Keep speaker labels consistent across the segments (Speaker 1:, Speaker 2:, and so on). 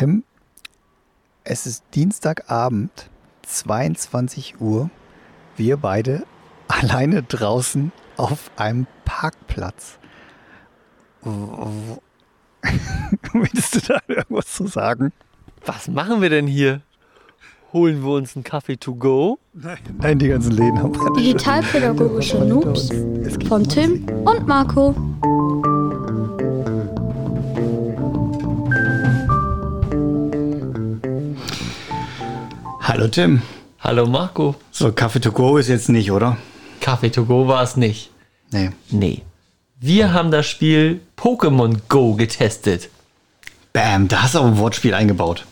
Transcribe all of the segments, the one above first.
Speaker 1: Tim, es ist Dienstagabend, 22 Uhr. Wir beide alleine draußen auf einem Parkplatz. Willst du da irgendwas zu sagen?
Speaker 2: Was machen wir denn hier? Holen wir uns einen Kaffee to go?
Speaker 1: Nein, die ganzen Läden haben gerade
Speaker 3: Digitalpädagogische Noobs von Tim und Marco.
Speaker 1: Hallo Tim.
Speaker 2: Hallo Marco.
Speaker 1: So, Kaffee to go ist jetzt nicht, oder?
Speaker 2: Kaffee to go war es nicht.
Speaker 1: Nee.
Speaker 2: Nee. Wir haben das Spiel Pokémon Go getestet.
Speaker 1: Bam, da hast du auch ein Wortspiel eingebaut.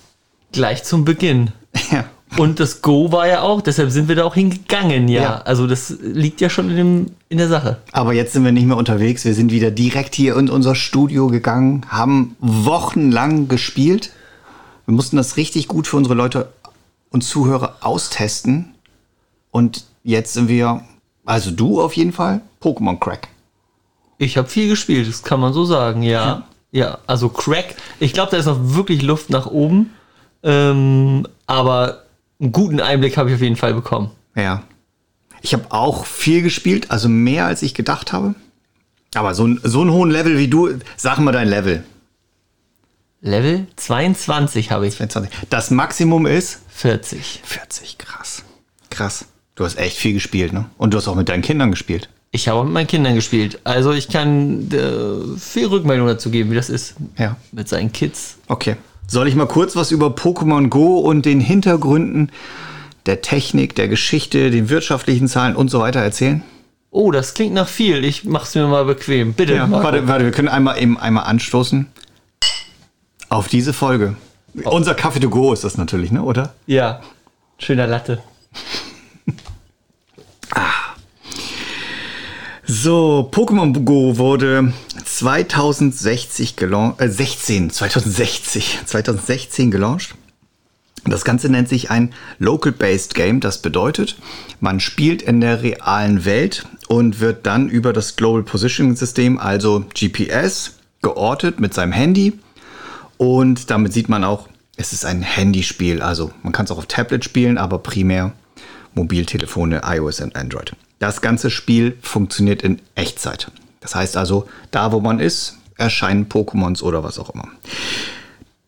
Speaker 2: Gleich zum Beginn.
Speaker 1: Ja.
Speaker 2: Und das Go war ja auch, deshalb sind wir da auch hingegangen, ja.
Speaker 1: Ja.
Speaker 2: Also das liegt ja schon in, dem, in der Sache.
Speaker 1: Aber jetzt sind wir nicht mehr unterwegs. Wir sind wieder direkt hier in unser Studio gegangen, haben wochenlang gespielt. Wir mussten das richtig gut für unsere Leute und Zuhörer austesten. Und jetzt sind wir, also du auf jeden Fall, Pokémon Crack.
Speaker 2: Ich habe viel gespielt, das kann man so sagen, ja. Ja, also Crack. Ich glaube, da ist noch wirklich Luft nach oben. Ähm, aber einen guten Einblick habe ich auf jeden Fall bekommen.
Speaker 1: Ja. Ich habe auch viel gespielt, also mehr als ich gedacht habe. Aber so, ein- so einen hohen Level wie du, sag mal dein Level.
Speaker 2: Level 22 habe ich.
Speaker 1: 22. Das Maximum ist
Speaker 2: 40.
Speaker 1: 40. Krass. Krass. Du hast echt viel gespielt, ne? Und du hast auch mit deinen Kindern gespielt.
Speaker 2: Ich habe auch mit meinen Kindern gespielt. Also ich kann äh, viel Rückmeldung dazu geben, wie das ist
Speaker 1: Ja.
Speaker 2: mit seinen Kids.
Speaker 1: Okay. Soll ich mal kurz was über Pokémon Go und den Hintergründen der Technik, der Geschichte, den wirtschaftlichen Zahlen und so weiter erzählen?
Speaker 2: Oh, das klingt nach viel. Ich mach's mir mal bequem. Bitte.
Speaker 1: Ja, warte, warte, wir können einmal eben einmal anstoßen auf diese Folge. Unser Kaffee to go ist das natürlich, ne, oder?
Speaker 2: Ja. Schöner Latte.
Speaker 1: So, Pokémon Go wurde 2060 gelauncht, äh, 16, 2060, 2016 gelauncht. Das Ganze nennt sich ein Local-Based Game. Das bedeutet, man spielt in der realen Welt und wird dann über das Global Positioning System, also GPS, geortet mit seinem Handy. Und damit sieht man auch, es ist ein Handyspiel. Also man kann es auch auf Tablet spielen, aber primär Mobiltelefone, iOS und Android. Das ganze Spiel funktioniert in Echtzeit. Das heißt also, da wo man ist, erscheinen Pokémons oder was auch immer.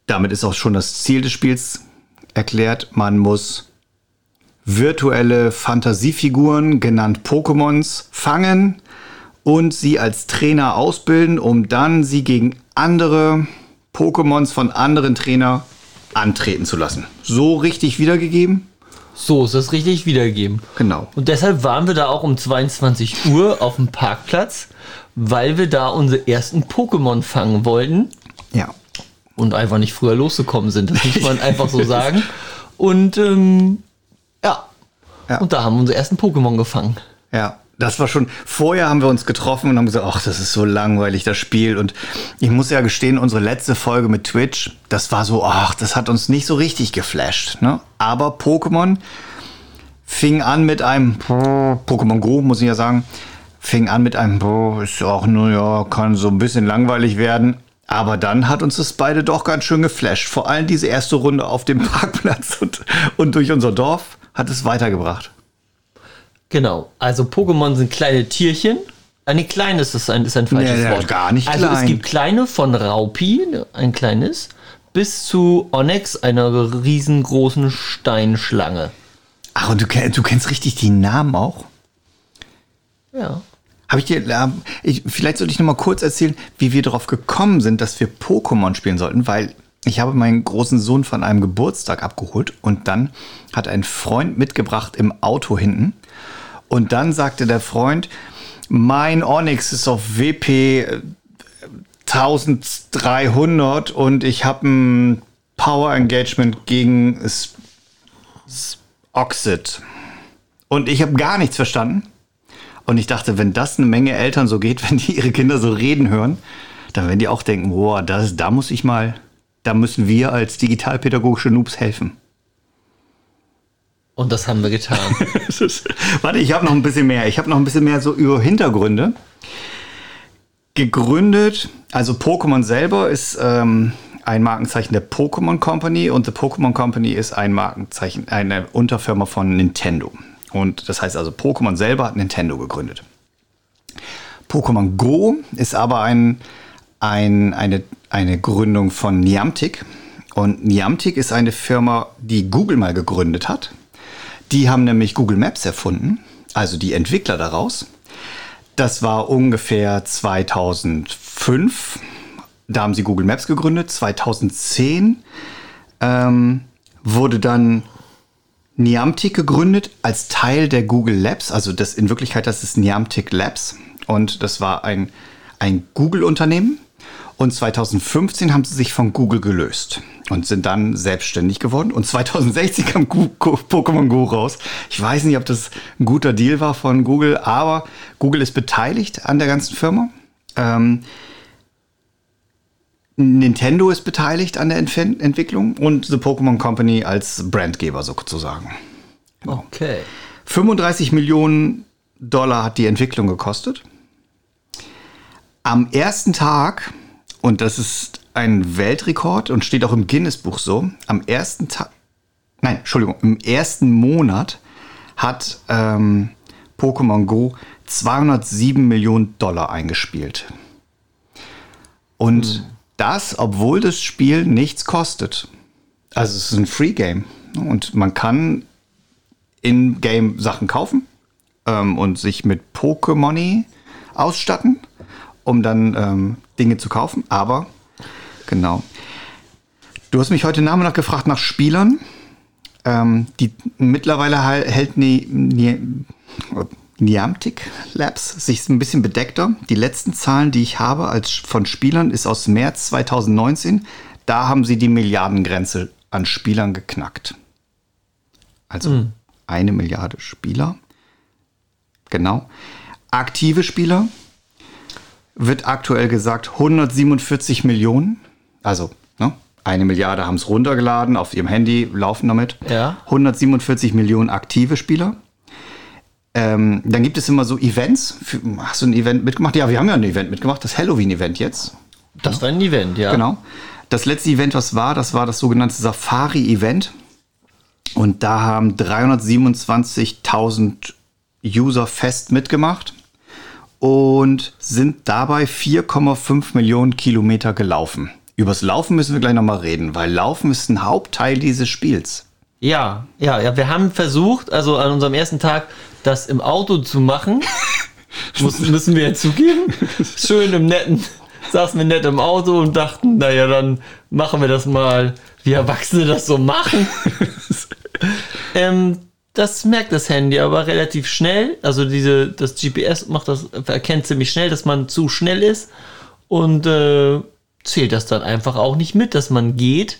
Speaker 1: Damit ist auch schon das Ziel des Spiels erklärt. Man muss virtuelle Fantasiefiguren, genannt Pokémons, fangen und sie als Trainer ausbilden, um dann sie gegen andere Pokémons von anderen Trainer antreten zu lassen. So richtig wiedergegeben?
Speaker 2: So ist das richtig wiedergegeben.
Speaker 1: Genau.
Speaker 2: Und deshalb waren wir da auch um 22 Uhr auf dem Parkplatz, weil wir da unsere ersten Pokémon fangen wollten
Speaker 1: Ja.
Speaker 2: und einfach nicht früher losgekommen sind. Das muss man einfach so sagen. Und ähm, ja.
Speaker 1: Ja.
Speaker 2: Und da haben wir unsere ersten Pokémon gefangen.
Speaker 1: Ja, das war schon. Vorher haben wir uns getroffen und haben gesagt, ach, das ist so langweilig, das Spiel. Und ich muss ja gestehen, unsere letzte Folge mit Twitch, das war so, ach, das hat uns nicht so richtig geflasht. Ne? Aber Pokémon fing an mit einem Pokémon Go, muss ich ja sagen, fing an mit einem, ist auch nur, ja, kann so ein bisschen langweilig werden. Aber dann hat uns das beide doch ganz schön geflasht. Vor allem diese erste Runde auf dem Parkplatz und, und durch unser Dorf hat es weitergebracht.
Speaker 2: Genau. Also Pokémon sind kleine Tierchen. Ah, nee, klein ist das ein, ist ein falsches
Speaker 1: Nee,
Speaker 2: Wort.
Speaker 1: gar nicht
Speaker 2: also
Speaker 1: klein.
Speaker 2: es gibt kleine von Raupi, ein kleines, bis zu Onyx, einer riesengroßen Steinschlange.
Speaker 1: Ach, und du, du kennst richtig die Namen auch?
Speaker 2: Ja.
Speaker 1: Habe ich dir, ähm, ich, vielleicht sollte ich noch mal kurz erzählen, wie wir darauf gekommen sind, dass wir Pokémon spielen sollten, weil ich habe meinen großen Sohn von einem Geburtstag abgeholt und dann hat ein Freund mitgebracht im Auto hinten und dann sagte der Freund, mein Onyx ist auf WP äh, 1300 und ich habe ein Power Engagement gegen S S Oxid. Und ich habe gar nichts verstanden. Und ich dachte, wenn das eine Menge Eltern so geht, wenn die ihre Kinder so reden hören, dann werden die auch denken, boah, das, da muss ich mal, da müssen wir als digitalpädagogische Noobs helfen.
Speaker 2: Und das haben wir getan.
Speaker 1: Warte, ich habe noch ein bisschen mehr. Ich habe noch ein bisschen mehr so über Hintergründe. Gegründet, also Pokémon selber ist ähm, ein Markenzeichen der Pokémon Company und The Pokémon Company ist ein Markenzeichen, eine Unterfirma von Nintendo. Und das heißt also, Pokémon selber hat Nintendo gegründet. Pokémon Go ist aber ein, ein, eine, eine Gründung von Niantic. Und Niantic ist eine Firma, die Google mal gegründet hat. Die haben nämlich Google Maps erfunden, also die Entwickler daraus. Das war ungefähr 2005. Da haben sie Google Maps gegründet. 2010 ähm, wurde dann Niantic gegründet als Teil der Google Labs. Also das in Wirklichkeit das ist Niantic Labs und das war ein, ein Google-Unternehmen. Und 2015 haben sie sich von Google gelöst und sind dann selbstständig geworden. Und 2016 kam Pokémon Go raus. Ich weiß nicht, ob das ein guter Deal war von Google, aber Google ist beteiligt an der ganzen Firma. Ähm, Nintendo ist beteiligt an der Entf Entwicklung und The Pokémon Company als Brandgeber sozusagen.
Speaker 2: Genau. Okay.
Speaker 1: 35 Millionen Dollar hat die Entwicklung gekostet. Am ersten Tag und das ist ein Weltrekord und steht auch im Guinness-Buch so. Am ersten Tag, nein, Entschuldigung, im ersten Monat hat ähm, Pokémon Go 207 Millionen Dollar eingespielt. Und mhm. das, obwohl das Spiel nichts kostet. Also es ist ein Free-Game. Und man kann in-Game Sachen kaufen ähm, und sich mit Pokémon ausstatten, um dann ähm, Dinge zu kaufen, aber genau. Du hast mich heute Nachmittag gefragt nach Spielern. Ähm, die mittlerweile hält Ni, Ni, Niantic Labs sich ein bisschen bedeckter. Die letzten Zahlen, die ich habe als von Spielern, ist aus März 2019. Da haben sie die Milliardengrenze an Spielern geknackt. Also mhm. eine Milliarde Spieler. Genau. Aktive Spieler wird aktuell gesagt 147 Millionen. Also, ne? Eine Milliarde haben es runtergeladen auf ihrem Handy, laufen damit.
Speaker 2: Ja.
Speaker 1: 147 Millionen aktive Spieler. Ähm, dann gibt es immer so Events. Für, hast du ein Event mitgemacht? Ja, wir haben ja ein Event mitgemacht, das Halloween-Event jetzt.
Speaker 2: Das war ein Event, ja.
Speaker 1: Genau. Das letzte Event, was war, das war das sogenannte Safari-Event. Und da haben 327.000 User fest mitgemacht und sind dabei 4,5 Millionen Kilometer gelaufen. Übers Laufen müssen wir gleich nochmal reden, weil Laufen ist ein Hauptteil dieses Spiels.
Speaker 2: Ja, ja, ja. Wir haben versucht, also an unserem ersten Tag, das im Auto zu machen. Muss, müssen wir ja zugeben. Schön im netten, saßen wir nett im Auto und dachten, naja, dann machen wir das mal, wie Erwachsene das so machen. ähm, das merkt das Handy aber relativ schnell. Also diese, das GPS macht das, erkennt ziemlich schnell, dass man zu schnell ist und äh, zählt das dann einfach auch nicht mit, dass man geht.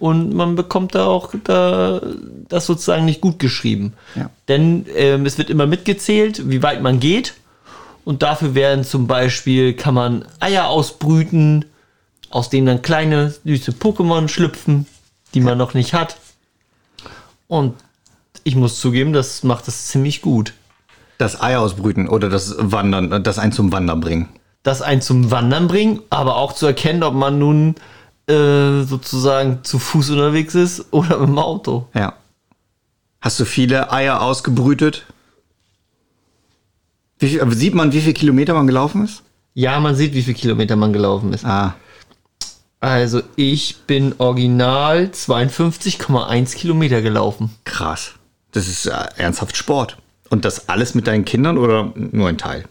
Speaker 2: Und man bekommt da auch da, das sozusagen nicht gut geschrieben.
Speaker 1: Ja.
Speaker 2: Denn ähm, es wird immer mitgezählt, wie weit man geht. Und dafür werden zum Beispiel, kann man Eier ausbrüten, aus denen dann kleine, süße Pokémon schlüpfen, die man noch nicht hat. Und ich muss zugeben, das macht es ziemlich gut.
Speaker 1: Das Ei ausbrüten oder das Wandern, das ein zum Wandern bringen.
Speaker 2: Das ein zum Wandern bringen, aber auch zu erkennen, ob man nun äh, sozusagen zu Fuß unterwegs ist oder mit dem Auto.
Speaker 1: Ja. Hast du viele Eier ausgebrütet? Wie, sieht man, wie viele Kilometer man gelaufen ist?
Speaker 2: Ja, man sieht, wie viele Kilometer man gelaufen ist.
Speaker 1: Ah.
Speaker 2: Also ich bin original 52,1 Kilometer gelaufen.
Speaker 1: Krass. Das ist äh, ernsthaft Sport. Und das alles mit deinen Kindern oder nur ein Teil?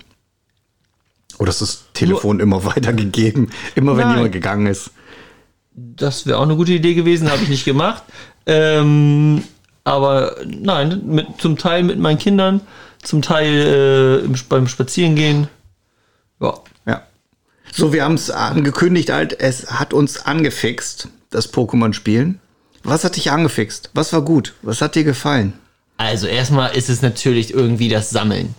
Speaker 1: Oder ist das Telefon nur, immer weitergegeben, immer wenn nein. jemand gegangen ist?
Speaker 2: Das wäre auch eine gute Idee gewesen, habe ich nicht gemacht. Ähm, aber nein, mit, zum Teil mit meinen Kindern, zum Teil äh, beim Spazierengehen.
Speaker 1: Ja. ja. So, wir haben es angekündigt, halt, es hat uns angefixt, das Pokémon-Spielen. Was hat dich angefixt? Was war gut? Was hat dir gefallen?
Speaker 2: Also erstmal ist es natürlich irgendwie das Sammeln.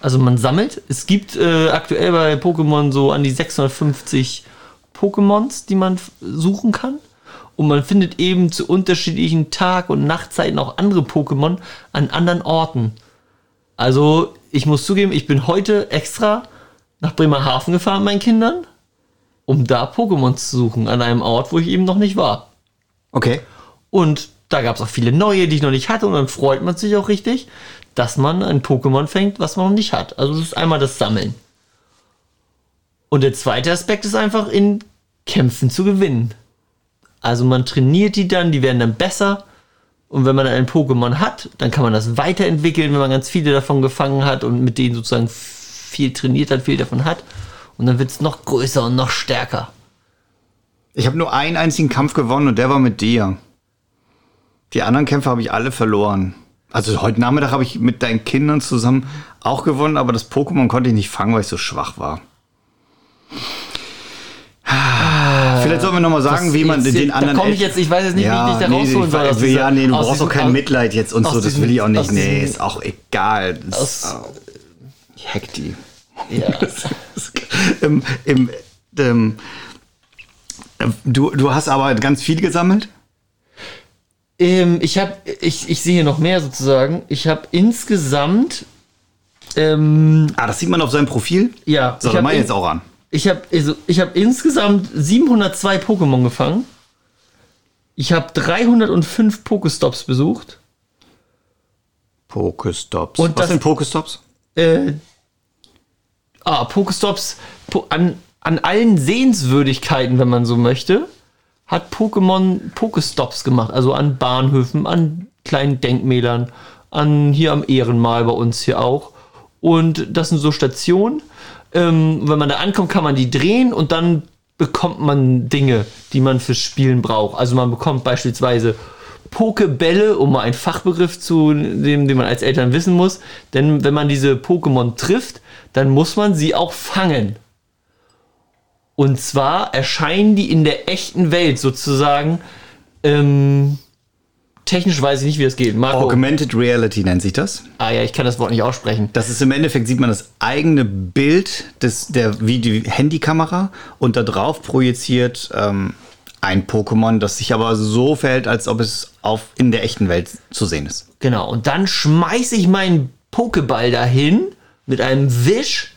Speaker 2: Also man sammelt. Es gibt äh, aktuell bei Pokémon so an die 650 Pokémons, die man suchen kann. Und man findet eben zu unterschiedlichen Tag- und Nachtzeiten auch andere Pokémon an anderen Orten. Also ich muss zugeben, ich bin heute extra nach Bremerhaven gefahren meinen Kindern, um da Pokémon zu suchen, an einem Ort, wo ich eben noch nicht war.
Speaker 1: Okay.
Speaker 2: Und da gab es auch viele neue, die ich noch nicht hatte. Und dann freut man sich auch richtig, dass man ein Pokémon fängt, was man noch nicht hat. Also das ist einmal das Sammeln. Und der zweite Aspekt ist einfach in Kämpfen zu gewinnen. Also man trainiert die dann, die werden dann besser. Und wenn man dann ein Pokémon hat, dann kann man das weiterentwickeln, wenn man ganz viele davon gefangen hat und mit denen sozusagen viel trainiert hat, viel davon hat. Und dann wird es noch größer und noch stärker.
Speaker 1: Ich habe nur einen einzigen Kampf gewonnen und der war mit dir. Die anderen Kämpfe habe ich alle verloren. Also heute Nachmittag habe ich mit deinen Kindern zusammen auch gewonnen, aber das Pokémon konnte ich nicht fangen, weil ich so schwach war. Vielleicht sollen wir noch mal sagen,
Speaker 2: Das
Speaker 1: wie man den
Speaker 2: da
Speaker 1: anderen.
Speaker 2: komm ich jetzt- ich weiß jetzt nicht, wie ich dich da
Speaker 1: nee,
Speaker 2: rausholen soll dieser-
Speaker 1: ja, nee, du brauchst
Speaker 2: diesem-
Speaker 1: auch kein Mitleid jetzt und so. Das
Speaker 2: diesem-
Speaker 1: will ich auch nicht. Nee,
Speaker 2: diesem-
Speaker 1: ist auch egal. Das
Speaker 2: Aus-
Speaker 1: die.
Speaker 2: Ja.
Speaker 1: Im, im, ähm, du, du hast aber ganz viel gesammelt?
Speaker 2: Ähm, ich habe, ich, ich sehe hier noch mehr sozusagen. Ich habe insgesamt, ähm,
Speaker 1: Ah, das sieht man auf seinem Profil.
Speaker 2: ja,
Speaker 1: So, dann mach jetzt auch an.
Speaker 2: ich habe also, ich hab insgesamt 702 Pokémon gefangen. Ich habe 305 Pokestops besucht.
Speaker 1: Pokestops.
Speaker 2: Und
Speaker 1: Was
Speaker 2: das-
Speaker 1: sind Pokestops?
Speaker 2: Äh, ah, Pokestops po, an, an allen Sehenswürdigkeiten, wenn man so möchte, hat Pokémon Pokestops gemacht. Also an Bahnhöfen, an kleinen Denkmälern, an hier am Ehrenmal bei uns hier auch. Und das sind so Stationen. Ähm, wenn man da ankommt, kann man die drehen und dann bekommt man Dinge, die man fürs Spielen braucht. Also man bekommt beispielsweise Pokebälle, um mal einen Fachbegriff zu nehmen, den man als Eltern wissen muss. Denn wenn man diese Pokémon trifft, dann muss man sie auch fangen. Und zwar erscheinen die in der echten Welt sozusagen. Ähm, technisch weiß ich nicht, wie das geht. Marco.
Speaker 1: Augmented Reality nennt sich das.
Speaker 2: Ah ja, ich kann das Wort nicht aussprechen.
Speaker 1: Das ist im Endeffekt, sieht man das eigene Bild des, der, wie die Handykamera und da drauf projiziert ähm, ein Pokémon, das sich aber so verhält, als ob es auf, in der echten Welt zu sehen ist.
Speaker 2: Genau, und dann schmeiße ich meinen Pokéball dahin mit einem Wisch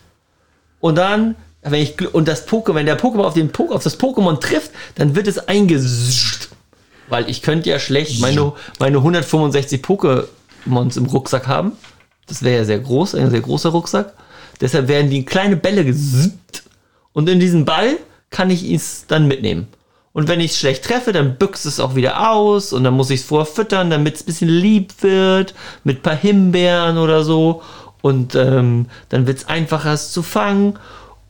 Speaker 2: und dann, wenn ich und das Poké, wenn der Pokéball auf, den po auf das Pokémon trifft, dann wird es eingesüßt. Weil ich könnte ja schlecht meine, meine 165 Pokémons im Rucksack haben. Das wäre ja sehr groß, ein sehr großer Rucksack. Deshalb werden die in kleine Bälle gesüßt. Und in diesen Ball kann ich es dann mitnehmen. Und wenn ich es schlecht treffe, dann büchst es auch wieder aus und dann muss ich es vorher füttern, damit es ein bisschen lieb wird, mit ein paar Himbeeren oder so. Und ähm, dann wird es einfacher, es zu fangen.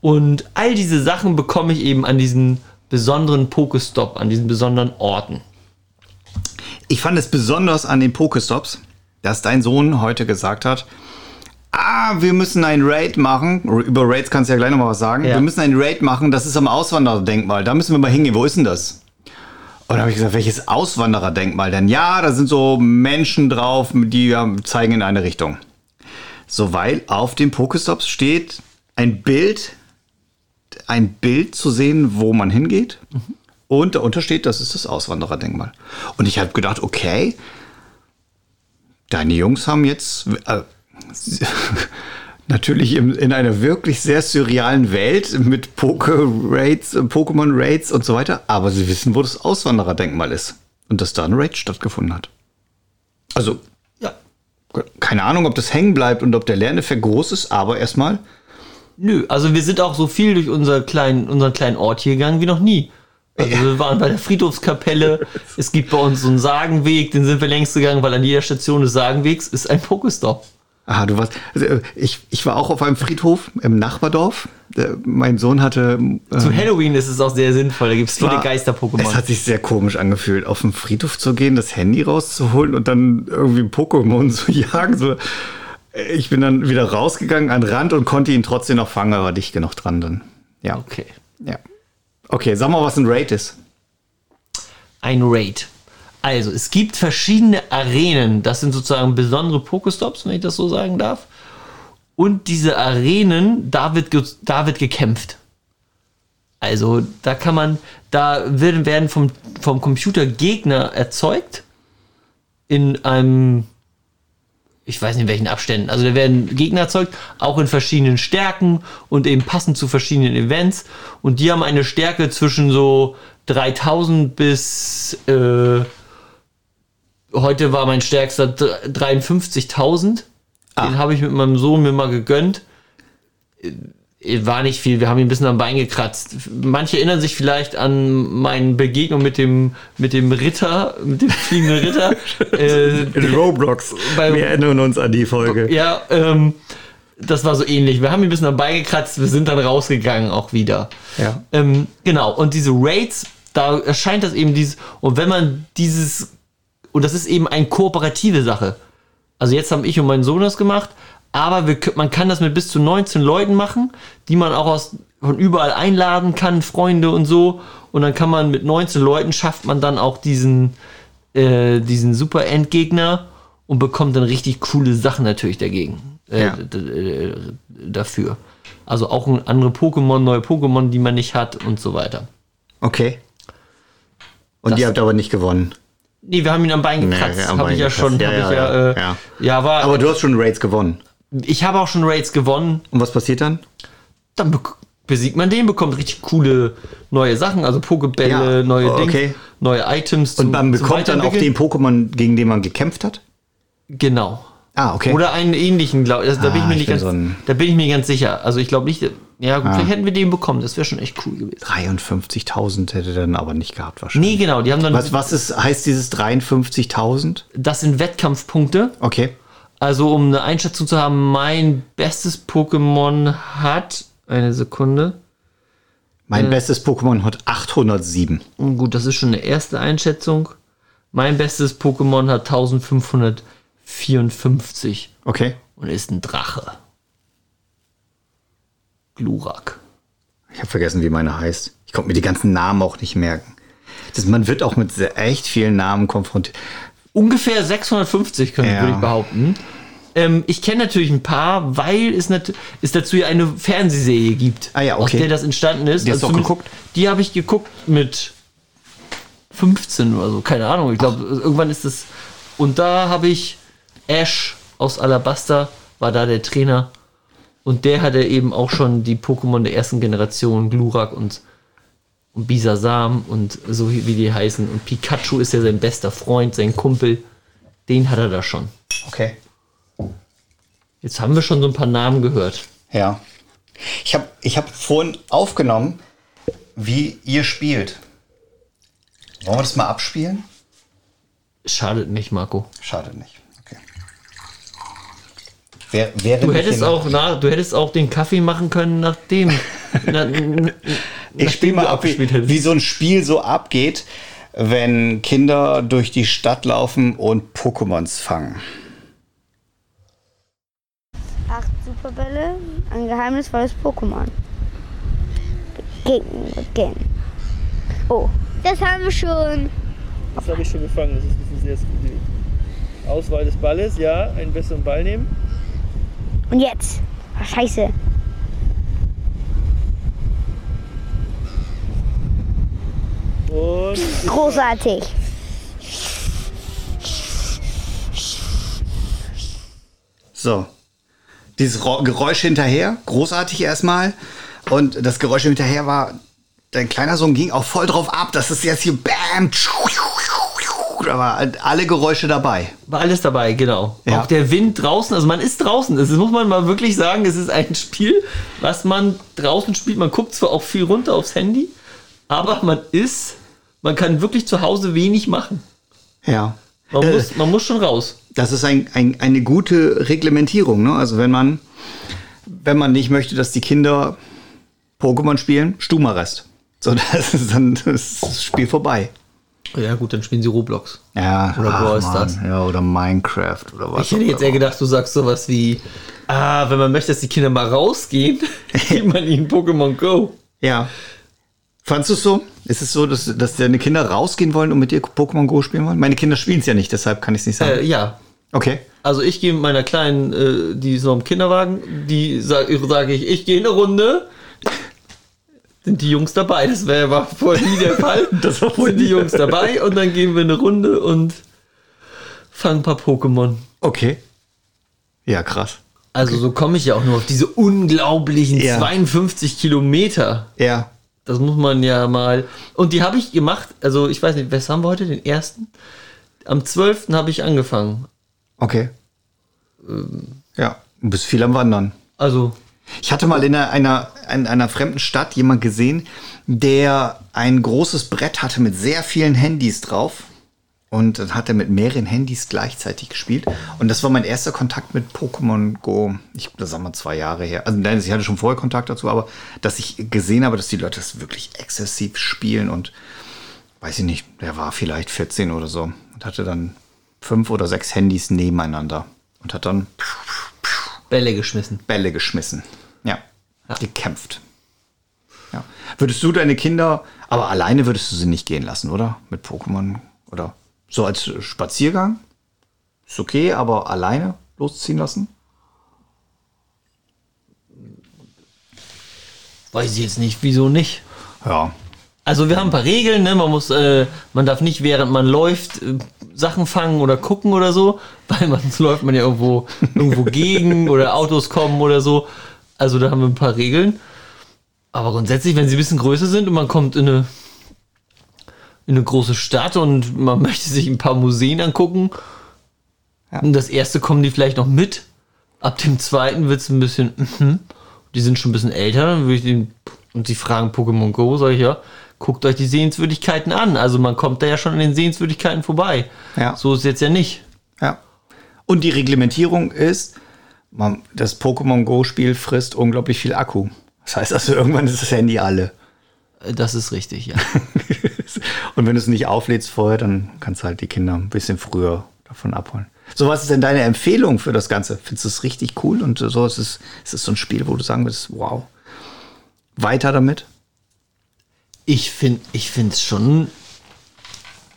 Speaker 2: Und all diese Sachen bekomme ich eben an diesen besonderen Pokestop, an diesen besonderen Orten.
Speaker 1: Ich fand es besonders an den Pokestops, dass dein Sohn heute gesagt hat, ah, wir müssen ein Raid machen. Über Raids kannst du ja gleich noch mal was sagen.
Speaker 2: Ja.
Speaker 1: Wir müssen ein Raid machen, das ist am Auswandererdenkmal. Da müssen wir mal hingehen. Wo ist denn das? Und da habe ich gesagt, welches Auswandererdenkmal denn? Ja, da sind so Menschen drauf, die zeigen in eine Richtung. So, weil auf dem Pokestops steht ein Bild, ein Bild zu sehen, wo man hingeht. Und darunter steht, das ist das Auswandererdenkmal. Und ich habe gedacht, okay, deine Jungs haben jetzt äh, natürlich im, in einer wirklich sehr surrealen Welt mit Poke-Raids, äh, Pokémon-Raids und so weiter, aber sie wissen, wo das Auswandererdenkmal ist. Und dass da ein Raid stattgefunden hat. Also,
Speaker 2: Ja.
Speaker 1: keine Ahnung, ob das hängen bleibt und ob der Lerneffekt groß ist, aber erstmal,
Speaker 2: Nö, also wir sind auch so viel durch unser kleinen, unseren kleinen Ort hier gegangen wie noch nie. Also wir waren bei der Friedhofskapelle. es gibt bei uns so einen Sagenweg, den sind wir längst gegangen, weil an jeder Station des Sagenwegs ist ein Pokestop.
Speaker 1: aha, du warst, also, äh, ich, ich war auch auf einem Friedhof im Nachbardorf. Äh, Mein Sohn hatte. äh,
Speaker 2: Zu Halloween ist es auch sehr sinnvoll. Da gibt es viele
Speaker 1: war- Es
Speaker 2: Geister-Pokémon.
Speaker 1: hat sich sehr komisch angefühlt, auf den Friedhof zu gehen, das Handy rauszuholen und dann irgendwie Pokémon zu jagen. So. Ich bin dann wieder rausgegangen an den Rand und konnte ihn trotzdem noch fangen, aber dicht genug dran dann. Ja.
Speaker 2: Okay.
Speaker 1: ja. Okay, sag mal, was ein Raid ist.
Speaker 2: Ein Raid. Also, es gibt verschiedene Arenen. Das sind sozusagen besondere Pokestops, wenn ich das so sagen darf. Und diese Arenen, da wird, ge da wird gekämpft. Also, da kann man, da werden, werden vom, vom Computer Gegner erzeugt. In einem ich weiß nicht in welchen Abständen. Also da werden Gegner erzeugt, auch in verschiedenen Stärken und eben passend zu verschiedenen Events. Und die haben eine Stärke zwischen so 3000 bis äh, heute war mein stärkster dr- 53.000. Den habe ich mit meinem Sohn mir mal gegönnt. War nicht viel, wir haben ihn ein bisschen am Bein gekratzt. Manche erinnern sich vielleicht an meine Begegnung mit dem, mit dem Ritter, mit dem fliegenden Ritter. äh,
Speaker 1: In Roblox.
Speaker 2: Bei-
Speaker 1: Wir erinnern uns an die Folge.
Speaker 2: ja, ähm, das war so ähnlich. Wir haben ihn ein bisschen am Bein gekratzt, wir sind dann rausgegangen auch wieder.
Speaker 1: Ja.
Speaker 2: Ähm, genau, und diese Raids, da erscheint das eben dieses, und wenn man dieses, und das ist eben eine kooperative Sache. Also jetzt haben ich und mein Sohn das gemacht, aber wir, man kann das mit bis zu 19 Leuten machen, die man auch aus, von überall einladen kann, Freunde und so. Und dann kann man mit 19 Leuten schafft man dann auch diesen, äh, diesen super Endgegner und bekommt dann richtig coole Sachen natürlich dagegen. Äh,
Speaker 1: Ja.
Speaker 2: äh, dafür. Also auch andere Pokémon, neue Pokémon, die man nicht hat und so weiter.
Speaker 1: Okay. Und
Speaker 2: Das-
Speaker 1: ihr habt aber nicht gewonnen.
Speaker 2: Nee, wir haben ihn am Bein gekratzt.
Speaker 1: Nee,
Speaker 2: habe ich ja schon.
Speaker 1: Ja, ja,
Speaker 2: ja, äh,
Speaker 1: ja,
Speaker 2: war.
Speaker 1: Aber du hast schon Raids gewonnen.
Speaker 2: Ich habe auch schon Raids gewonnen.
Speaker 1: Und was passiert dann?
Speaker 2: Dann be besiegt man den, bekommt richtig coole neue Sachen, also Pokebälle,
Speaker 1: Ja,
Speaker 2: neue
Speaker 1: oh,
Speaker 2: Dinge,
Speaker 1: okay.
Speaker 2: neue Items.
Speaker 1: Und
Speaker 2: zum-
Speaker 1: man
Speaker 2: zum
Speaker 1: bekommt dann auch den. Pokémon, gegen den man gekämpft hat?
Speaker 2: Genau.
Speaker 1: Ah, okay.
Speaker 2: Oder einen ähnlichen, glaube ich. Da bin ich
Speaker 1: Ah,
Speaker 2: mir
Speaker 1: ich
Speaker 2: nicht
Speaker 1: bin
Speaker 2: ganz,
Speaker 1: so
Speaker 2: da bin ich mir ganz sicher. Also ich glaube nicht. Ja, gut,
Speaker 1: Ah.
Speaker 2: vielleicht hätten wir den bekommen. Das wäre schon echt cool gewesen.
Speaker 1: 53.000 hätte dann aber nicht gehabt wahrscheinlich.
Speaker 2: Nee, genau. Die haben dann.
Speaker 1: Was, was ist, heißt dieses 53.000?
Speaker 2: Das sind Wettkampfpunkte.
Speaker 1: Okay.
Speaker 2: Also um eine Einschätzung zu haben, mein bestes Pokémon hat eine Sekunde.
Speaker 1: Mein bestes Pokémon hat 807.
Speaker 2: Und gut, das ist schon eine erste Einschätzung. Mein bestes Pokémon hat 1554
Speaker 1: Okay.
Speaker 2: und ist ein Drache. Glurak.
Speaker 1: Ich habe vergessen, wie meine heißt. Ich konnte mir die ganzen Namen auch nicht merken. Das, man wird auch mit sehr, echt vielen Namen konfrontiert.
Speaker 2: Ungefähr 650 können,
Speaker 1: Ja.
Speaker 2: würde ich behaupten. Ähm, ich kenne natürlich ein paar, weil es, es dazu ja eine Fernsehserie gibt,
Speaker 1: Ah ja,
Speaker 2: aus
Speaker 1: okay.
Speaker 2: der das entstanden ist. Also
Speaker 1: Die geguckt?
Speaker 2: Die habe ich geguckt mit 15 oder so, keine Ahnung. Ich glaube, irgendwann ist das. Und da habe ich Ash aus Alabaster, war da der Trainer. Und der hatte eben auch schon die Pokémon der ersten Generation, Glurak und, und Bisasam und so wie die heißen. Und Pikachu ist ja sein bester Freund, sein Kumpel. Den hat er da schon.
Speaker 1: Okay.
Speaker 2: Jetzt haben wir schon so ein paar Namen gehört.
Speaker 1: Ja. Ich habe ich hab vorhin aufgenommen, wie ihr spielt. Wollen wir das mal abspielen?
Speaker 2: Schadet nicht, Marco.
Speaker 1: Schade nicht. Während
Speaker 2: Du hättest auch, na, du hättest auch den Kaffee machen können, nachdem. na,
Speaker 1: Ich spiele mal ab, wie, wie so ein Spiel so abgeht, wenn Kinder durch die Stadt laufen und Pokémons fangen.
Speaker 3: Acht Superbälle, ein geheimnisvolles Pokémon. Begegnen, beginn. Oh, das haben wir schon.
Speaker 2: Das habe ich schon gefangen, das ist das erste Problem. Auswahl des Balles, ja, einen besseren Ball nehmen.
Speaker 3: Und jetzt? Ach, scheiße.
Speaker 2: Und
Speaker 3: Großartig.
Speaker 1: So. Dieses Geräusch hinterher, großartig erstmal. Und das Geräusch hinterher war, dein kleiner Sohn ging auch voll drauf ab. Das ist jetzt hier Bam. Da waren alle Geräusche dabei.
Speaker 2: war alles dabei, genau.
Speaker 1: Ja.
Speaker 2: Auch der Wind draußen, also man ist draußen. Das muss man mal wirklich sagen, es ist ein Spiel, was man draußen spielt. Man guckt zwar auch viel runter aufs Handy, aber man ist, man kann wirklich zu Hause wenig machen.
Speaker 1: Ja.
Speaker 2: Man,
Speaker 1: Äh,
Speaker 2: muss, man muss schon raus.
Speaker 1: Das ist ein, ein, eine gute Reglementierung. Ne? Also wenn man, wenn man nicht möchte, dass die Kinder Pokémon spielen, Stubenarrest. So, das ist dann das Spiel vorbei.
Speaker 2: Ja gut, dann spielen sie Roblox.
Speaker 1: Ja,
Speaker 2: Oder Brawl. Stars.
Speaker 1: Ja, oder Minecraft oder was.
Speaker 2: Ich hätte jetzt eher gedacht, du sagst sowas wie, ah, wenn man möchte, dass die Kinder mal rausgehen, gibt man ihnen Pokémon Go.
Speaker 1: Ja. Fandest du es so? Ist es so, dass, dass deine Kinder rausgehen wollen und mit dir Pokémon Go spielen wollen? Meine Kinder spielen es ja nicht, deshalb kann ich es nicht sagen.
Speaker 2: Äh, ja,
Speaker 1: okay.
Speaker 2: Also ich gehe mit meiner Kleinen, äh, die ist noch im Kinderwagen, die sage sag ich, ich gehe eine Runde. Sind die Jungs dabei? Das wäre war vorher nie der Fall.
Speaker 1: Das war
Speaker 2: Sind die Jungs dabei und dann gehen wir eine Runde und fangen ein paar Pokémon.
Speaker 1: Okay. Ja, krass.
Speaker 2: Also so komme ich ja auch nur auf diese unglaublichen
Speaker 1: Ja.
Speaker 2: 52 Kilometer.
Speaker 1: Ja.
Speaker 2: Das muss man ja mal. Und die habe ich gemacht. Also ich weiß nicht, was haben wir heute? Den ersten? Am 12. habe ich angefangen.
Speaker 1: Okay. Ja, du bist viel am Wandern.
Speaker 2: Also
Speaker 1: Ich hatte mal in einer, in einer fremden Stadt jemand gesehen, der ein großes Brett hatte mit sehr vielen Handys drauf. Und dann hat er mit mehreren Handys gleichzeitig gespielt. Und das war mein erster Kontakt mit Pokémon Go. Ich, das sagen wir zwei Jahre her. Also nein, ich hatte schon vorher Kontakt dazu, aber dass ich gesehen habe, dass die Leute das wirklich exzessiv spielen und weiß ich nicht, der war vielleicht 14 oder so und hatte dann fünf oder sechs Handys nebeneinander und hat dann
Speaker 2: Bälle geschmissen.
Speaker 1: Bälle geschmissen. Ja.
Speaker 2: Ja.
Speaker 1: Gekämpft. Ja. Würdest du deine Kinder, aber alleine würdest du sie nicht gehen lassen, oder? Mit Pokémon oder so als Spaziergang? Ist okay, aber alleine losziehen lassen?
Speaker 2: Weiß ich jetzt nicht, wieso nicht?
Speaker 1: Ja.
Speaker 2: Also wir haben ein paar Regeln, ne? Man muss, äh, man darf nicht während man läuft äh, Sachen fangen oder gucken oder so, weil man sonst läuft man ja irgendwo irgendwo gegen oder Autos kommen oder so. Also da haben wir ein paar Regeln. Aber grundsätzlich, wenn sie ein bisschen größer sind und man kommt in eine in eine große Stadt und man möchte sich ein paar Museen angucken, und das erste kommen die vielleicht noch mit. Ab dem zweiten wird es ein bisschen, mhm. die sind schon ein bisschen älter, dann würde ich den, und sie fragen Pokémon Go, sag ich ja, guckt euch die Sehenswürdigkeiten an. Also man kommt da ja schon an den Sehenswürdigkeiten vorbei.
Speaker 1: Ja.
Speaker 2: So ist es jetzt ja nicht.
Speaker 1: Ja. Und die Reglementierung ist, man, das Pokémon Go-Spiel frisst unglaublich viel Akku. Das heißt also, irgendwann ist das Handy alle.
Speaker 2: Äh, Das ist richtig, ja.
Speaker 1: Und wenn du es nicht auflädst vorher, dann kannst du halt die Kinder ein bisschen früher davon abholen. So, was ist denn deine Empfehlung für das Ganze? Findest du es richtig cool? Und so ist es, ist es so ein Spiel, wo du sagen würdest, wow, weiter damit?
Speaker 2: Ich finde ich finde es schon.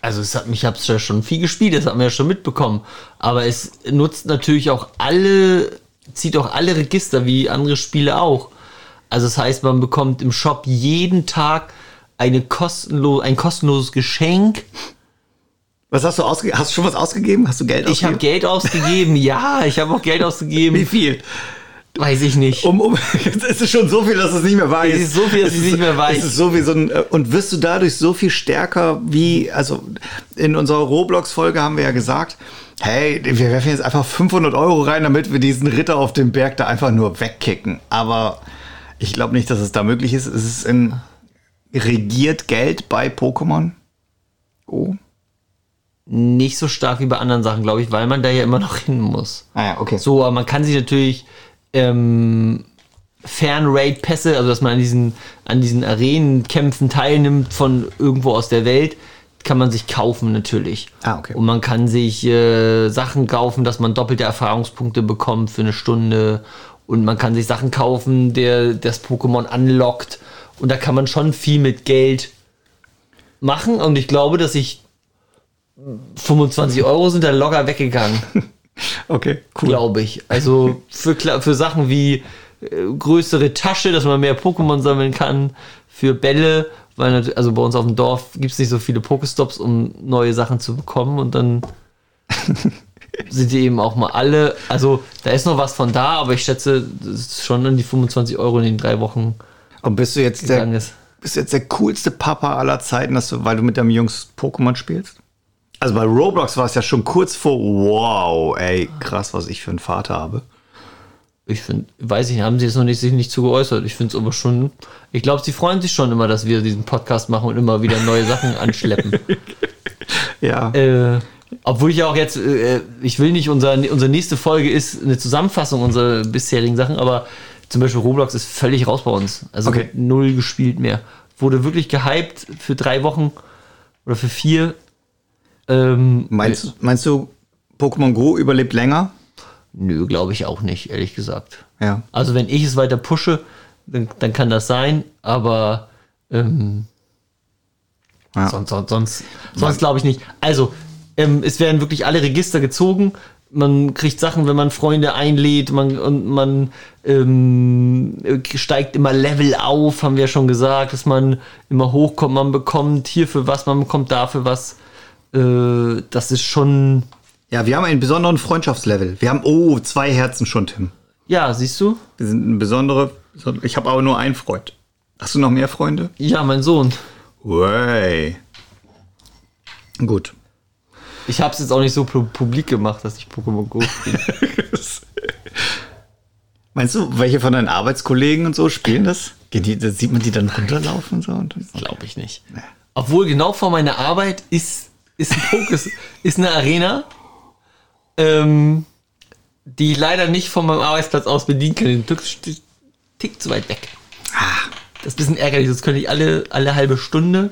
Speaker 2: Also es hat, ich habe es ja schon viel gespielt, das haben wir ja schon mitbekommen. Aber es nutzt natürlich auch alle, zieht auch alle Register wie andere Spiele auch. Also das heißt, man bekommt im Shop jeden Tag eine kostenlo ein kostenloses Geschenk.
Speaker 1: Was hast du ausgegeben? Hast du schon was ausgegeben? Hast du Geld
Speaker 2: Ich habe
Speaker 1: ausgegeben?
Speaker 2: Geld ausgegeben, ja, ich habe auch Geld ausgegeben.
Speaker 1: Wie viel?
Speaker 2: Weiß ich nicht.
Speaker 1: Um, um, jetzt ist es schon so viel, dass es nicht mehr weiß.
Speaker 2: Es ist so viel, dass
Speaker 1: Es ist-
Speaker 2: nicht mehr weiß.
Speaker 1: Es ist so wie so ein, äh, und wirst du dadurch so viel stärker wie, also in unserer Roblox-Folge haben wir ja gesagt, hey, wir werfen jetzt einfach 500 Euro rein, damit wir diesen Ritter auf dem Berg da einfach nur wegkicken. Aber ich glaube nicht, dass es da möglich ist. Es ist in, regiert Geld bei Pokémon. Oh.
Speaker 2: Nicht so stark wie bei anderen Sachen, glaube ich, weil man da ja immer noch hin muss.
Speaker 1: Ah ja, okay.
Speaker 2: So, aber man kann sich natürlich ähm, Fernraid-Pässe, also dass man an diesen, an diesen Arenenkämpfen teilnimmt von irgendwo aus der Welt, kann man sich kaufen natürlich.
Speaker 1: Ah, okay.
Speaker 2: Und man kann sich äh, Sachen kaufen, dass man doppelte Erfahrungspunkte bekommt für eine Stunde. Und man kann sich Sachen kaufen, der das Pokémon anlockt. Und da kann man schon viel mit Geld machen. Und ich glaube, dass ich 25 Euro sind da locker weggegangen
Speaker 1: Okay, cool.
Speaker 2: glaube ich. Also für, für Sachen wie äh, größere Tasche, dass man mehr Pokémon sammeln kann, für Bälle, weil also bei uns auf dem Dorf gibt es nicht so viele Pokestops, um neue Sachen zu bekommen und dann sind die eben auch mal alle. Also da ist noch was von da, aber ich schätze, das ist schon an die 25 Euro in den drei Wochen
Speaker 1: Und bist du jetzt der,
Speaker 2: ist.
Speaker 1: bist jetzt der coolste Papa aller Zeiten, dass du, weil du mit deinem Jungs Pokémon spielst? Also bei Roblox war es ja schon kurz vor, wow, ey, krass, was ich für einen Vater habe.
Speaker 2: Ich finde, weiß ich haben sie jetzt noch nicht, sich nicht zu geäußert. Ich finde es aber schon, ich glaube, sie freuen sich schon immer, dass wir diesen Podcast machen und immer wieder neue Sachen anschleppen.
Speaker 1: Ja.
Speaker 2: Äh, obwohl ich ja auch jetzt, äh, ich will nicht, unser, unsere nächste Folge ist eine Zusammenfassung unserer bisherigen Sachen, aber zum Beispiel Roblox ist völlig raus bei uns. Also
Speaker 1: Okay.
Speaker 2: null gespielt mehr. Wurde wirklich gehypt für drei Wochen oder für vier. Ähm,
Speaker 1: meinst, meinst du, Pokémon Go überlebt länger?
Speaker 2: Nö, glaube ich auch nicht, ehrlich gesagt.
Speaker 1: Ja.
Speaker 2: Also wenn ich es weiter pushe, dann, dann kann das sein, aber ähm,
Speaker 1: Ja.
Speaker 2: sonst, sonst, sonst, sonst glaube ich nicht. Also, ähm, es werden wirklich alle Register gezogen. Man kriegt Sachen, wenn man Freunde einlädt, man, und man ähm, steigt immer Level auf, haben wir ja schon gesagt, dass man immer hochkommt, man bekommt hierfür was, man bekommt dafür was. Äh, das ist schon
Speaker 1: Ja, wir haben einen besonderen Freundschaftslevel. Wir haben, oh, zwei Herzen schon, Tim.
Speaker 2: Ja, siehst du?
Speaker 1: Wir sind eine besondere. Ich habe aber nur einen Freund. Hast du noch mehr Freunde?
Speaker 2: Ja, mein Sohn.
Speaker 1: Way. Gut.
Speaker 2: Ich habe es jetzt auch nicht so pu- publik gemacht, dass ich Pokémon Go spiele.
Speaker 1: Meinst du, welche von deinen Arbeitskollegen und so spielen das? Die, sieht man die dann runterlaufen und so? Und
Speaker 2: Glaube ich nicht. Obwohl genau vor meiner Arbeit ist, ist ein Pokus, ist eine Arena, ähm, die ich leider nicht von meinem Arbeitsplatz aus bedienen kann. Den Tick, tick zu weit weg. Das ist ein bisschen ärgerlich, sonst könnte ich alle, alle halbe Stunde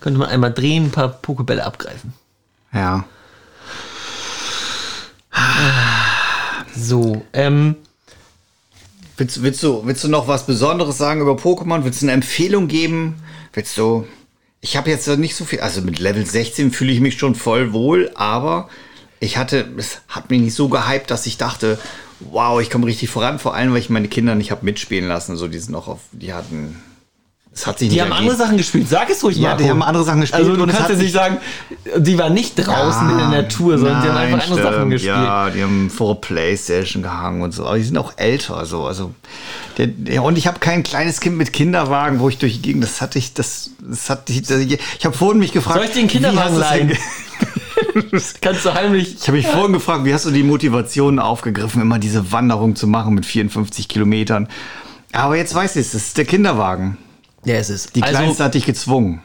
Speaker 2: könnte man einmal drehen, ein paar Pokebälle abgreifen.
Speaker 1: ja.
Speaker 2: So, ähm,
Speaker 1: Willst, willst, du, willst du noch was Besonderes sagen über Pokémon? Willst du eine Empfehlung geben? Willst du. Ich habe jetzt nicht so viel. Also mit Level 16 fühle ich mich schon voll wohl, aber ich hatte. Es hat mich nicht so gehypt, dass ich dachte, wow, ich komme richtig voran. Vor allem, weil ich meine Kinder nicht habe mitspielen lassen. So, die sind noch auf. Die hatten. Es hat sich
Speaker 2: die
Speaker 1: nicht
Speaker 2: haben
Speaker 1: ergeben.
Speaker 2: andere Sachen gespielt. Sag es ruhig
Speaker 1: Ja,
Speaker 2: mal.
Speaker 1: die haben andere Sachen gespielt
Speaker 2: Also du kannst jetzt nicht
Speaker 1: sich-
Speaker 2: sagen, die waren nicht draußen in der Natur, sondern die haben
Speaker 1: Nein,
Speaker 2: einfach andere Sachen
Speaker 1: stimmt.
Speaker 2: gespielt.
Speaker 1: Ja, die haben vor Playstation gehangen und so. Aber die sind auch älter. So. Also, der, der, und ich habe kein kleines Kind mit Kinderwagen, wo ich durch die Gegend. Das hatte ich. Das, das hatte ich. Das, ich ich habe vorhin mich gefragt.
Speaker 2: Soll ich
Speaker 1: wie
Speaker 2: Kinderwagen leihen? Kannst du heimlich.
Speaker 1: Ich habe mich vorhin gefragt, wie hast du die Motivation aufgegriffen, immer diese Wanderung zu machen mit 54 Kilometern? Aber jetzt weiß ich es. Das ist der Kinderwagen.
Speaker 2: Ja, es ist.
Speaker 1: Die
Speaker 2: also,
Speaker 1: Kleinste hat dich gezwungen.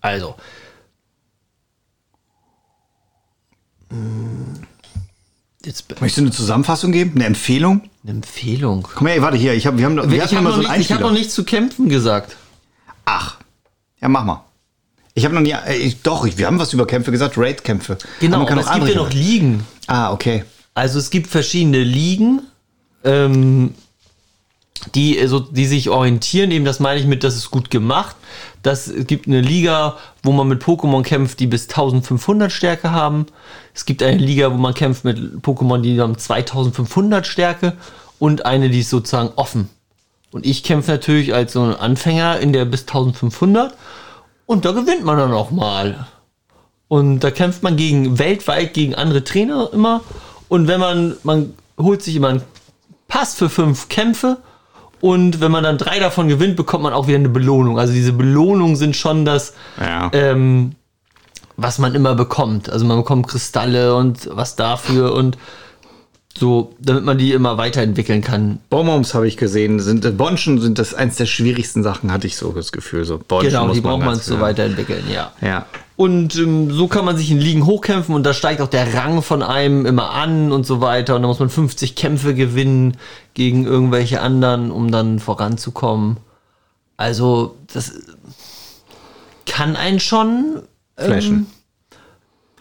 Speaker 2: also. Hm. Jetzt
Speaker 1: Möchtest du eine Zusammenfassung geben? Eine Empfehlung?
Speaker 2: eine Empfehlung.
Speaker 1: Komm her, warte hier. Ich hab, wir haben, wir
Speaker 2: Ich
Speaker 1: hatten
Speaker 2: habe
Speaker 1: immer
Speaker 2: noch,
Speaker 1: so
Speaker 2: nicht- ich hab
Speaker 1: Einspieler.
Speaker 2: noch nicht zu kämpfen gesagt.
Speaker 1: Ach, ja, mach mal. Ich habe noch nie, äh, ich, doch, ich, wir haben was über Kämpfe gesagt, Raid-Kämpfe.
Speaker 2: Genau,
Speaker 1: Aber man kann
Speaker 2: aber
Speaker 1: auch
Speaker 2: es gibt ja noch Ligen.
Speaker 1: Ah, okay.
Speaker 2: Also es gibt verschiedene Ligen, ähm, die, äh, so, die sich orientieren. Eben das meine ich mit, das ist gut gemacht. Das gibt eine Liga, wo man mit Pokémon kämpft, die bis 1500 Stärke haben. Es gibt eine Liga, wo man kämpft mit Pokémon, die haben 2500 Stärke und eine, die ist sozusagen offen. Und ich kämpfe natürlich als so ein Anfänger in der bis 1500 und da gewinnt man dann auch mal. Und da kämpft man gegen weltweit gegen andere Trainer immer. Und wenn man, man holt sich immer einen Pass für fünf Kämpfe. Und wenn man dann drei davon gewinnt, bekommt man auch wieder eine Belohnung. Also diese Belohnungen sind schon das,
Speaker 1: Ja.
Speaker 2: ähm, was man immer bekommt. Also man bekommt Kristalle und was dafür und so, damit man die immer weiterentwickeln kann.
Speaker 1: Bonbons habe ich gesehen, sind Bonschen sind das eins der schwierigsten Sachen, hatte ich so das Gefühl. So Bonschen
Speaker 2: Genau, die braucht man so weiterentwickeln, ja.
Speaker 1: Ja.
Speaker 2: Und ähm, so kann man sich in Ligen hochkämpfen und da steigt auch der Rang von einem immer an und so weiter. Und da muss man 50 Kämpfe gewinnen gegen irgendwelche anderen, um dann voranzukommen. Also, das kann einen schon.
Speaker 1: Flashen.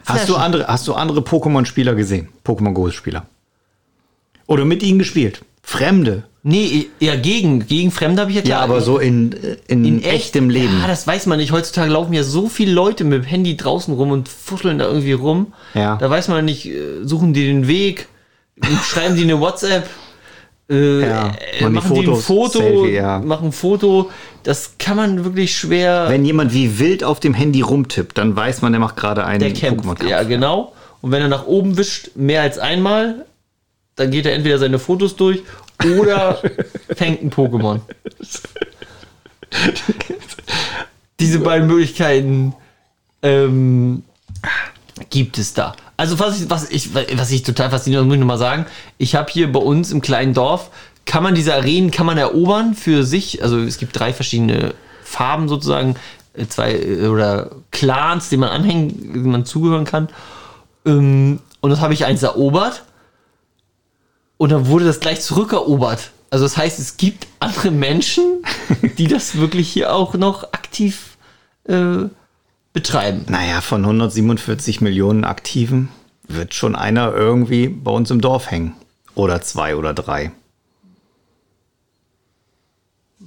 Speaker 1: Hast du andere, hast du andere Pokémon-Spieler gesehen? Pokémon Go-Spieler? Oder mit ihnen gespielt? Fremde?
Speaker 2: Nee, ja, gegen, gegen Fremde habe ich ja klar.
Speaker 1: Ja, aber so in, äh, in,
Speaker 2: in
Speaker 1: echtem Leben.
Speaker 2: Ja, das weiß man nicht. Heutzutage laufen ja so viele Leute mit dem Handy draußen rum und fuscheln da irgendwie rum.
Speaker 1: Ja.
Speaker 2: Da weiß man nicht, äh, suchen die den Weg, schreiben die eine WhatsApp, äh,
Speaker 1: Ja,
Speaker 2: äh,
Speaker 1: machen die
Speaker 2: machen die ein
Speaker 1: Fotos,
Speaker 2: Foto,
Speaker 1: Selfie, ja.
Speaker 2: machen ein Foto. Das kann man wirklich schwer.
Speaker 1: Wenn jemand wie wild auf dem Handy rumtippt, dann weiß man, der macht gerade einen
Speaker 2: der kämpft.
Speaker 1: Pokémon-Kampf.
Speaker 2: Ja, genau. Und wenn er nach oben wischt, mehr als einmal, dann geht er entweder seine Fotos durch oder fängt ein Pokémon. Diese beiden Möglichkeiten ähm, gibt es da. Also was ich, was ich, was ich total faszinierend muss ich nochmal sagen, ich habe hier bei uns im kleinen Dorf, kann man diese Arenen, kann man erobern für sich, also es gibt drei verschiedene Farben sozusagen, äh, zwei äh, oder Clans, die man anhängen, die man zugehören kann. Ähm, und das habe ich eins erobert und dann wurde das gleich zurückerobert. Also das heißt, es gibt andere Menschen, die das wirklich hier auch noch aktiv äh, betreiben.
Speaker 1: Naja, von 147 Millionen Aktiven wird schon einer irgendwie bei uns im Dorf hängen. Oder zwei oder drei.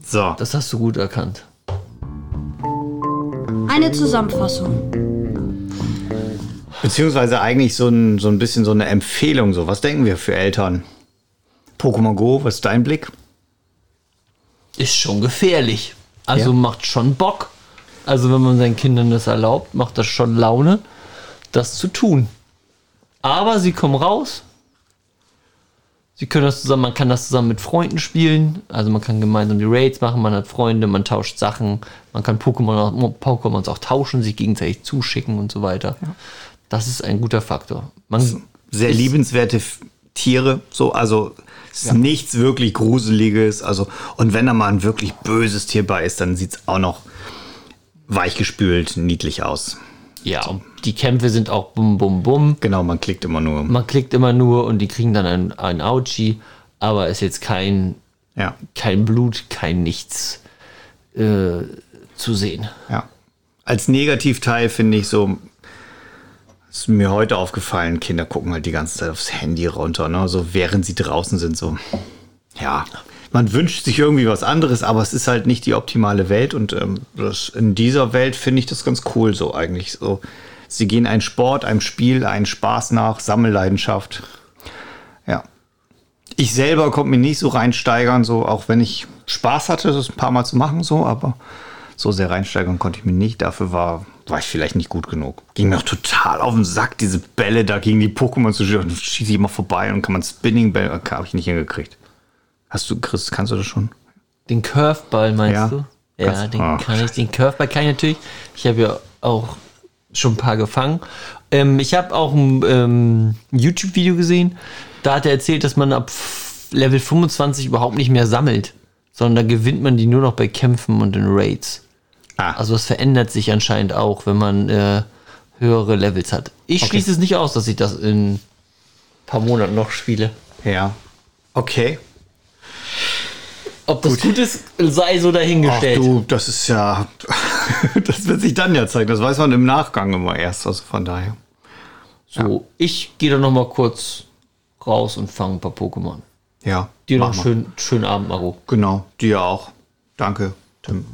Speaker 1: So.
Speaker 2: Das hast du gut erkannt.
Speaker 3: Eine Zusammenfassung.
Speaker 1: Beziehungsweise eigentlich so ein, so ein bisschen so eine Empfehlung. So, was denken wir für Eltern? Pokémon Go, was ist dein Blick?
Speaker 2: Ist schon gefährlich. Also
Speaker 1: Ja.
Speaker 2: macht schon Bock. Also wenn man seinen Kindern das erlaubt, macht das schon Laune, das zu tun. Aber sie kommen raus. Sie können das zusammen, man kann das zusammen mit Freunden spielen. Also man kann gemeinsam die Raids machen, man hat Freunde, man tauscht Sachen, man kann Pokémon auch, Pokémons auch tauschen, sich gegenseitig zuschicken und so weiter. Das ist ein guter Faktor. Man
Speaker 1: Sehr liebenswerte Tiere, so, also es ist nichts wirklich Gruseliges. Also, und wenn da mal ein wirklich böses Tier bei ist, dann sieht es auch noch weichgespült, niedlich aus.
Speaker 2: Ja, und die Kämpfe sind auch bum bum bum.
Speaker 1: Genau, man klickt immer nur.
Speaker 2: Man klickt immer nur und die kriegen dann ein, ein Ouchie, aber ist jetzt kein,
Speaker 1: Ja,
Speaker 2: kein Blut, kein nichts äh, zu sehen.
Speaker 1: ja. Als Negativteil finde ich so, ist mir heute aufgefallen, Kinder gucken halt die ganze Zeit aufs Handy runter, ne? so während sie draußen sind, so. Ja, man wünscht sich irgendwie was anderes, aber es ist halt nicht die optimale Welt und ähm, das, in dieser Welt finde ich das ganz cool so eigentlich. So, sie gehen einem Sport, einem Spiel, einen Spaß nach, Sammelleidenschaft. Ja. Ich selber konnte mich nicht so reinsteigern, so auch wenn ich Spaß hatte, das ein paar Mal zu machen, so, aber so sehr reinsteigern konnte ich mich nicht. Dafür war, war ich vielleicht nicht gut genug. Ging mir auch total auf den Sack, diese Bälle da gegen die Pokémon zu schießen. Dann schieße ich immer vorbei und kann man Spinning Bälle, habe ich nicht hingekriegt. Hast du, Chris, kannst du das schon?
Speaker 2: Den Curveball meinst
Speaker 1: Ja.
Speaker 2: du? Ja,
Speaker 1: Kannst-
Speaker 2: den
Speaker 1: Ah,
Speaker 2: kann ich. Den Curveball kann ich natürlich. Ich habe ja auch schon ein paar gefangen. Ähm, ich habe auch ein ähm, YouTube-Video gesehen. Da hat er erzählt, dass man ab Level 25 überhaupt nicht mehr sammelt, sondern da gewinnt man die nur noch bei Kämpfen und in Raids.
Speaker 1: Ah,
Speaker 2: Also es verändert sich anscheinend auch, wenn man äh, höhere Levels hat. Ich schließe es nicht aus, dass ich das in ein paar Monaten noch spiele.
Speaker 1: ja. Okay.
Speaker 2: Ob das gut, ist, sei so
Speaker 1: Ach
Speaker 2: dahingestellt.
Speaker 1: du, das ist ja, das wird sich dann ja zeigen. Das weiß man im Nachgang immer erst. Also von daher.
Speaker 2: So, ich gehe dann noch mal kurz raus und fange ein paar Pokémon.
Speaker 1: Ja.
Speaker 2: Dir noch einen schönen, schönen Abend, Maro.
Speaker 1: Genau, dir auch. Danke, Tschüss.